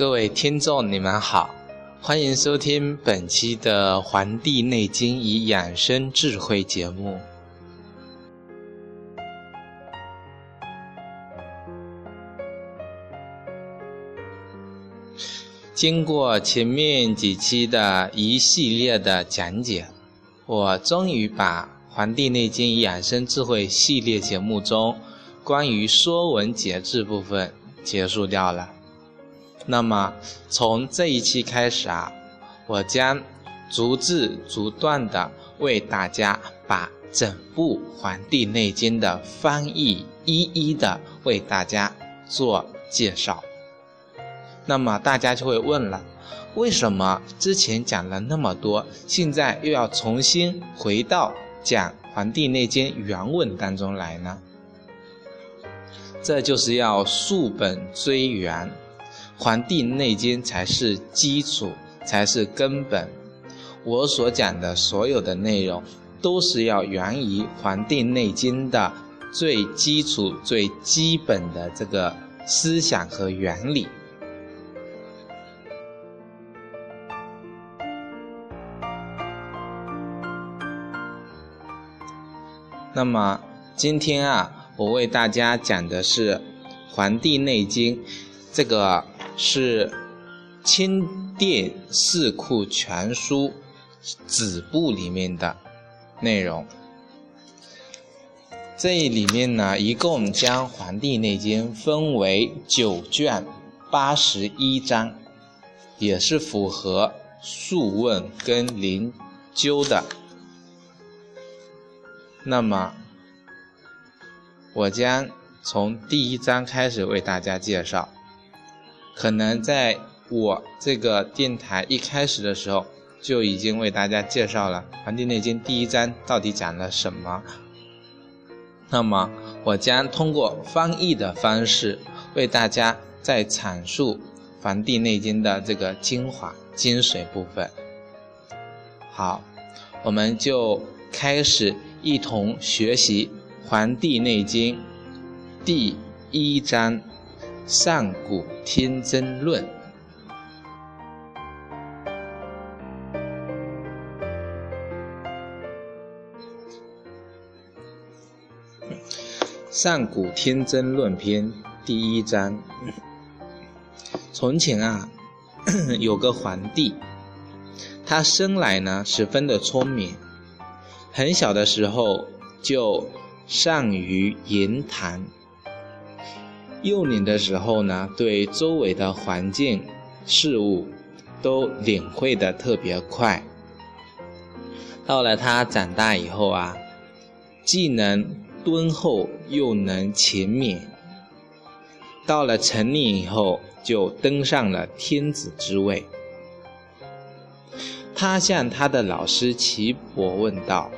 各位听众，你们好，欢迎收听本期的《黄帝内经与养生智慧》节目。经过前面几期的一系列的讲解，我终于把《黄帝内经与养生智慧》系列节目中关于《说文解字》部分结束掉了。那么，从这一期开始啊，我将逐字逐段的为大家把整部《黄帝内经》的翻译一一的为大家做介绍。那么大家就会问了：为什么之前讲了那么多，现在又要重新回到讲《黄帝内经》原文当中来呢？这就是要溯本追源。《黄帝内经》才是基础，才是根本。我所讲的所有的内容，都是要源于《黄帝内经》的最基础、最基本的这个思想和原理。那么今天啊，我为大家讲的是《黄帝内经》这个。是《清殿四库全书》子部里面的内容。这里面呢，一共将《黄帝内经》分为九卷八十一章，也是符合《素问》跟《灵灸》的。那么，我将从第一章开始为大家介绍。可能在我这个电台一开始的时候，就已经为大家介绍了《黄帝内经》第一章到底讲了什么。那么，我将通过翻译的方式，为大家再阐述《黄帝内经》的这个精华、精髓部分。好，我们就开始一同学习《黄帝内经》第一章。上古天真论，上古天真论篇第一章。从前啊，有个皇帝，他生来呢十分的聪明，很小的时候就善于言谈。幼年的时候呢，对周围的环境事物都领会的特别快。到了他长大以后啊，既能敦厚又能勤勉。到了成年以后，就登上了天子之位。他向他的老师岐伯问道：“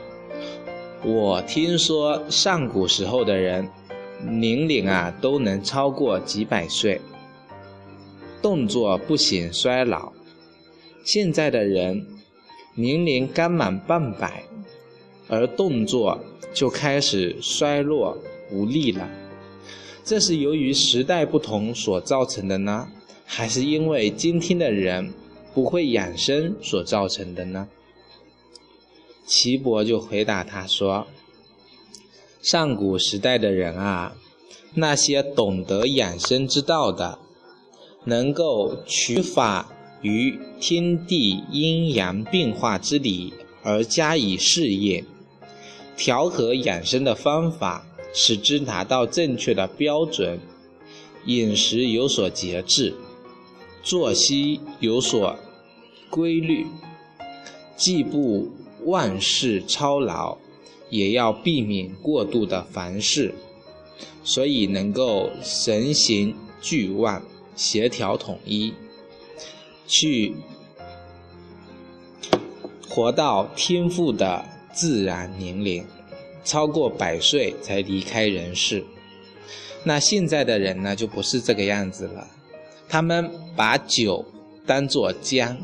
我听说上古时候的人。”年龄啊都能超过几百岁，动作不显衰老。现在的人年龄刚满半百，而动作就开始衰弱无力了。这是由于时代不同所造成的呢，还是因为今天的人不会养生所造成的呢？岐伯就回答他说。上古时代的人啊，那些懂得养生之道的，能够取法于天地阴阳变化之理而加以试验，调和养生的方法，使之达到正确的标准，饮食有所节制，作息有所规律，既不万事操劳。也要避免过度的凡事，所以能够神形俱万、协调统一，去活到天赋的自然年龄，超过百岁才离开人世。那现在的人呢，就不是这个样子了，他们把酒当作浆，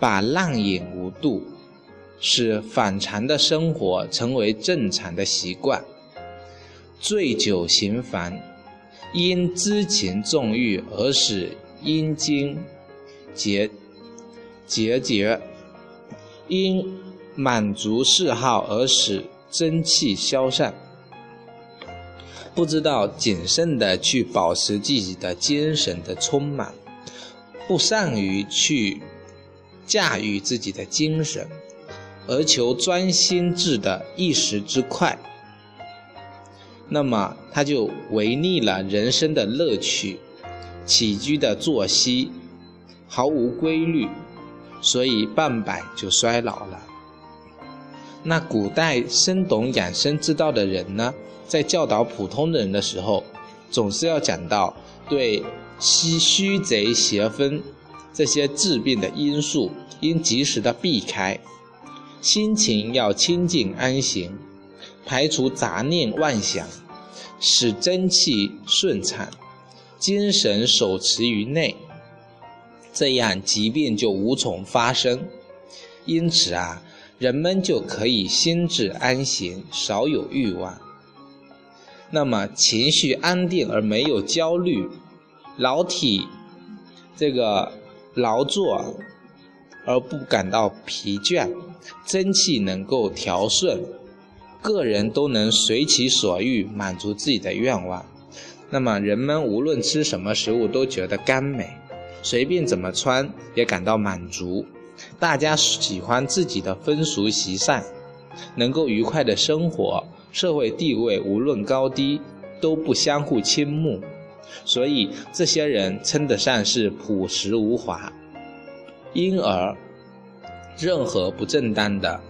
把浪饮无度，使反常的生活成为正常的习惯。醉酒行烦，因知情纵欲而使阴精结结节，因满足嗜好而使真气消散。不知道谨慎的去保持自己的精神的充满，不善于去驾驭自己的精神，而求专心致的一时之快。那么他就违逆了人生的乐趣，起居的作息毫无规律，所以半百就衰老了。那古代深懂养生之道的人呢，在教导普通人的时候，总是要讲到对虚虚贼邪风这些治病的因素，应及时的避开，心情要清静安闲。排除杂念妄想，使真气顺畅，精神守持于内，这样疾病就无从发生。因此啊，人们就可以心智安闲，少有欲望。那么情绪安定而没有焦虑，老体这个劳作而不感到疲倦，真气能够调顺。个人都能随其所欲满足自己的愿望，那么人们无论吃什么食物都觉得甘美，随便怎么穿也感到满足，大家喜欢自己的风俗习善，能够愉快的生活，社会地位无论高低都不相互倾慕，所以这些人称得上是朴实无华，因而任何不正当的。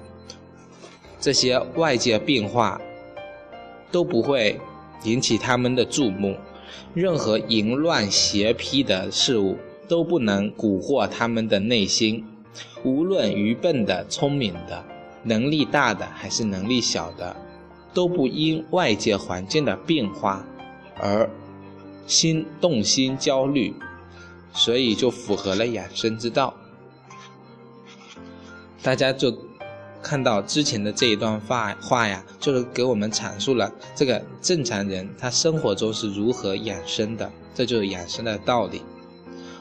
这些外界变化都不会引起他们的注目，任何淫乱邪僻的事物都不能蛊惑他们的内心。无论愚笨的、聪明的、能力大的还是能力小的，都不因外界环境的变化而心动心焦虑，所以就符合了养生之道。大家就。看到之前的这一段话话呀，就是给我们阐述了这个正常人他生活中是如何养生的，这就是养生的道理。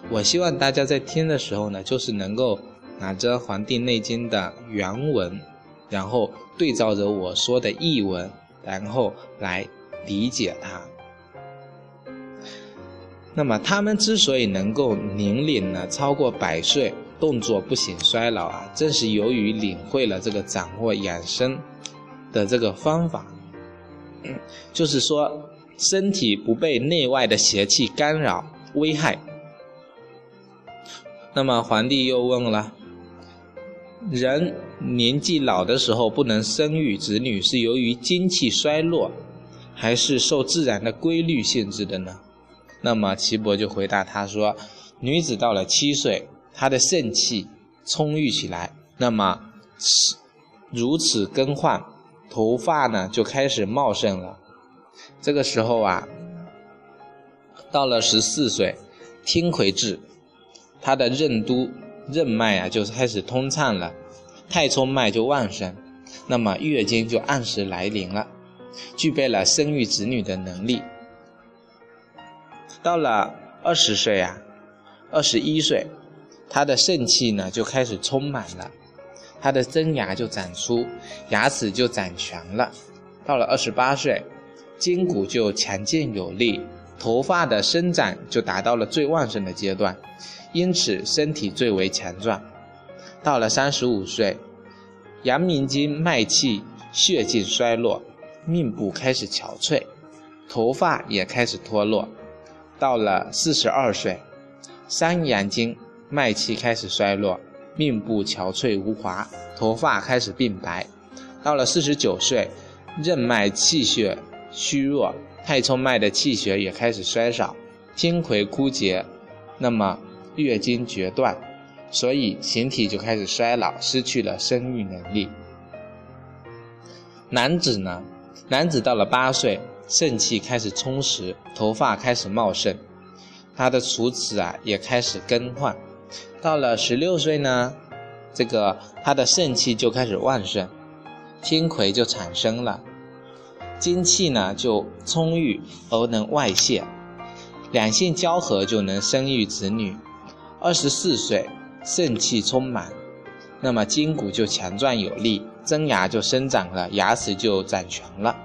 我希望大家在听的时候呢，就是能够拿着《黄帝内经》的原文，然后对照着我说的译文，然后来理解它。那么他们之所以能够年龄呢超过百岁，动作不显衰老啊，正是由于领会了这个掌握养生的这个方法，就是说身体不被内外的邪气干扰危害。那么皇帝又问了：人年纪老的时候不能生育子女，是由于精气衰落，还是受自然的规律限制的呢？那么岐伯就回答他说：女子到了七岁。他的肾气充裕起来，那么如此更换，头发呢就开始茂盛了。这个时候啊，到了十四岁，天癸至，他的任督任脉啊就开始通畅了，太冲脉就旺盛，那么月经就按时来临了，具备了生育子女的能力。到了二十岁啊，二十一岁。他的肾气呢就开始充满了，他的真牙就长出，牙齿就长全了。到了二十八岁，筋骨就强健有力，头发的生长就达到了最旺盛的阶段，因此身体最为强壮。到了三十五岁，阳明经脉气血尽衰落，面部开始憔悴，头发也开始脱落。到了四十二岁，三阳经。脉气开始衰落，面部憔悴无华，头发开始变白。到了四十九岁，任脉气血虚弱，太冲脉的气血也开始衰少，天癸枯竭，那么月经决断，所以形体就开始衰老，失去了生育能力。男子呢，男子到了八岁，肾气开始充实，头发开始茂盛，他的处齿啊也开始更换。到了十六岁呢，这个他的肾气就开始旺盛，天葵就产生了，精气呢就充裕而能外泄，两性交合就能生育子女。二十四岁，肾气充满，那么筋骨就强壮有力，真牙就生长了，牙齿就长全了。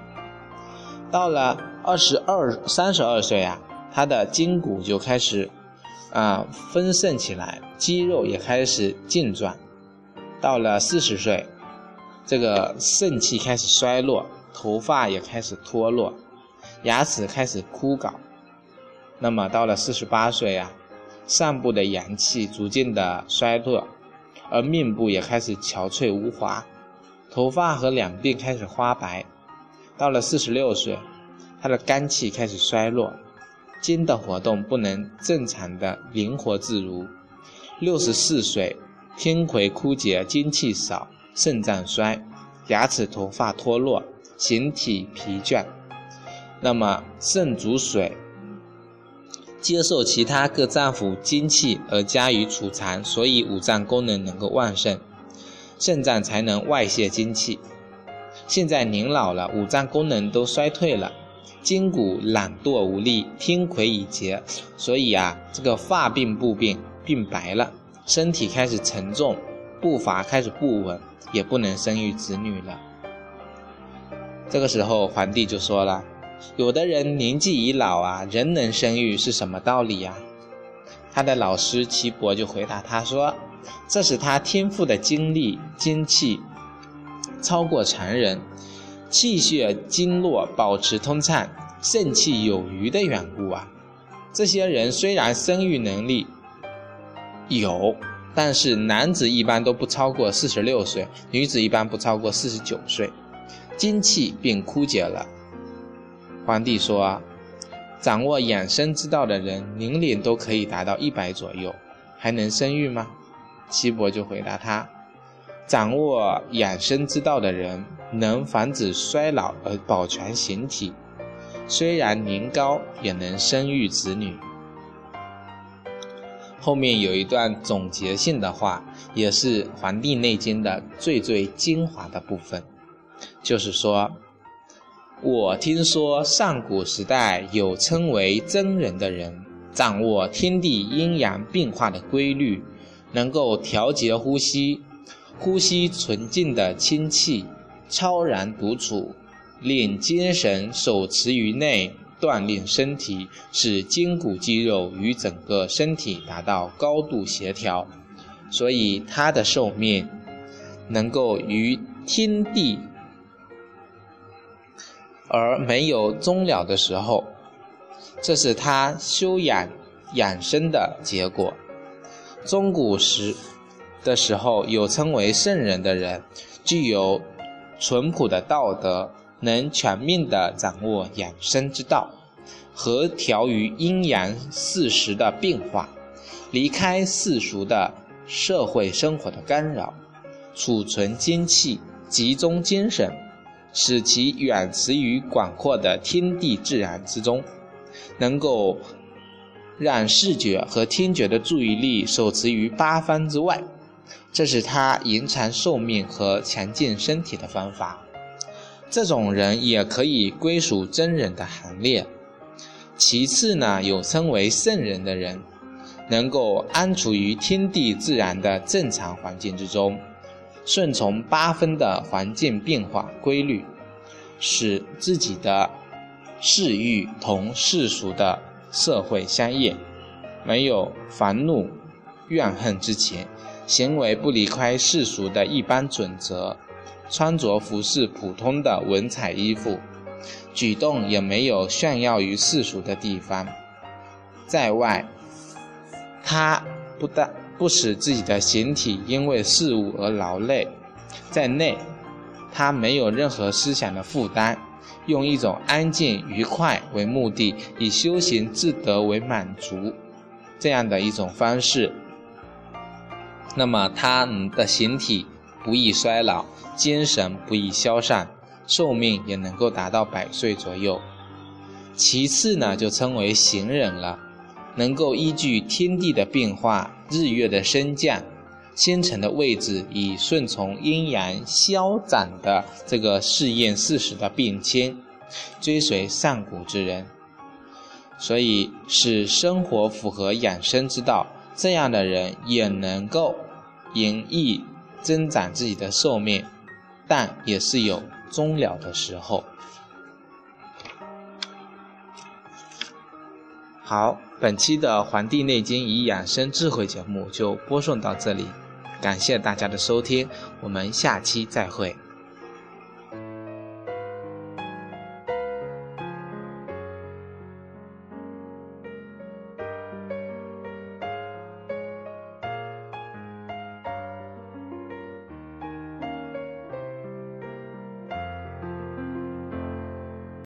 到了二十二、三十二岁啊，他的筋骨就开始。啊，丰盛起来，肌肉也开始劲壮。到了四十岁，这个肾气开始衰落，头发也开始脱落，牙齿开始枯槁。那么到了四十八岁啊，上部的阳气逐渐的衰落，而面部也开始憔悴无华，头发和两鬓开始花白。到了四十六岁，他的肝气开始衰落。筋的活动不能正常的灵活自如。六十四岁，天魁枯竭，精气少，肾脏衰，牙齿头发脱落，形体疲倦。那么肾主水，接受其他各脏腑精气而加以储藏，所以五脏功能能够旺盛，肾脏才能外泄精气。现在您老了，五脏功能都衰退了。筋骨懒惰无力，天魁已竭，所以啊，这个发病不鬓鬓白了，身体开始沉重，步伐开始不稳，也不能生育子女了。这个时候，皇帝就说了：“有的人年纪已老啊，仍能生育，是什么道理呀？”他的老师岐伯就回答他说：“这是他天赋的精力精气超过常人。”气血经络保持通畅，肾气有余的缘故啊。这些人虽然生育能力有，但是男子一般都不超过四十六岁，女子一般不超过四十九岁，精气便枯竭了。皇帝说：“掌握养生之道的人，年龄都可以达到一百左右，还能生育吗？”岐伯就回答他。掌握养生之道的人，能防止衰老而保全形体，虽然年高，也能生育子女。后面有一段总结性的话，也是《黄帝内经》的最最精华的部分，就是说，我听说上古时代有称为真人的人，掌握天地阴阳变化的规律，能够调节呼吸。呼吸纯净的清气，超然独处，令精神，手持于内，锻炼身体，使筋骨肌肉与整个身体达到高度协调，所以他的寿命能够与天地而没有终了的时候，这是他修养养生的结果。中古时。的时候，有称为圣人的人，具有淳朴的道德，能全面地掌握养生之道，和调于阴阳四时的变化，离开世俗的社会生活的干扰，储存精气，集中精神，使其远驰于广阔的天地自然之中，能够让视觉和听觉的注意力手持于八方之外。这是他延长寿命和强健身体的方法。这种人也可以归属真人的行列。其次呢，有称为圣人的人，能够安处于天地自然的正常环境之中，顺从八分的环境变化规律，使自己的嗜欲同世俗的社会相应，没有烦怒、怨恨之情。行为不离开世俗的一般准则，穿着服饰普通的文采衣服，举动也没有炫耀于世俗的地方。在外，他不但不使自己的形体因为事物而劳累；在内，他没有任何思想的负担，用一种安静愉快为目的，以修行自得为满足，这样的一种方式。那么他的形体不易衰老，精神不易消散，寿命也能够达到百岁左右。其次呢，就称为行人了，能够依据天地的变化、日月的升降、星辰的位置，以顺从阴阳消长的这个试验事实的变迁，追随上古之人，所以使生活符合养生之道。这样的人也能够延逸增长自己的寿命，但也是有终了的时候。好，本期的《黄帝内经与养生智慧》节目就播送到这里，感谢大家的收听，我们下期再会。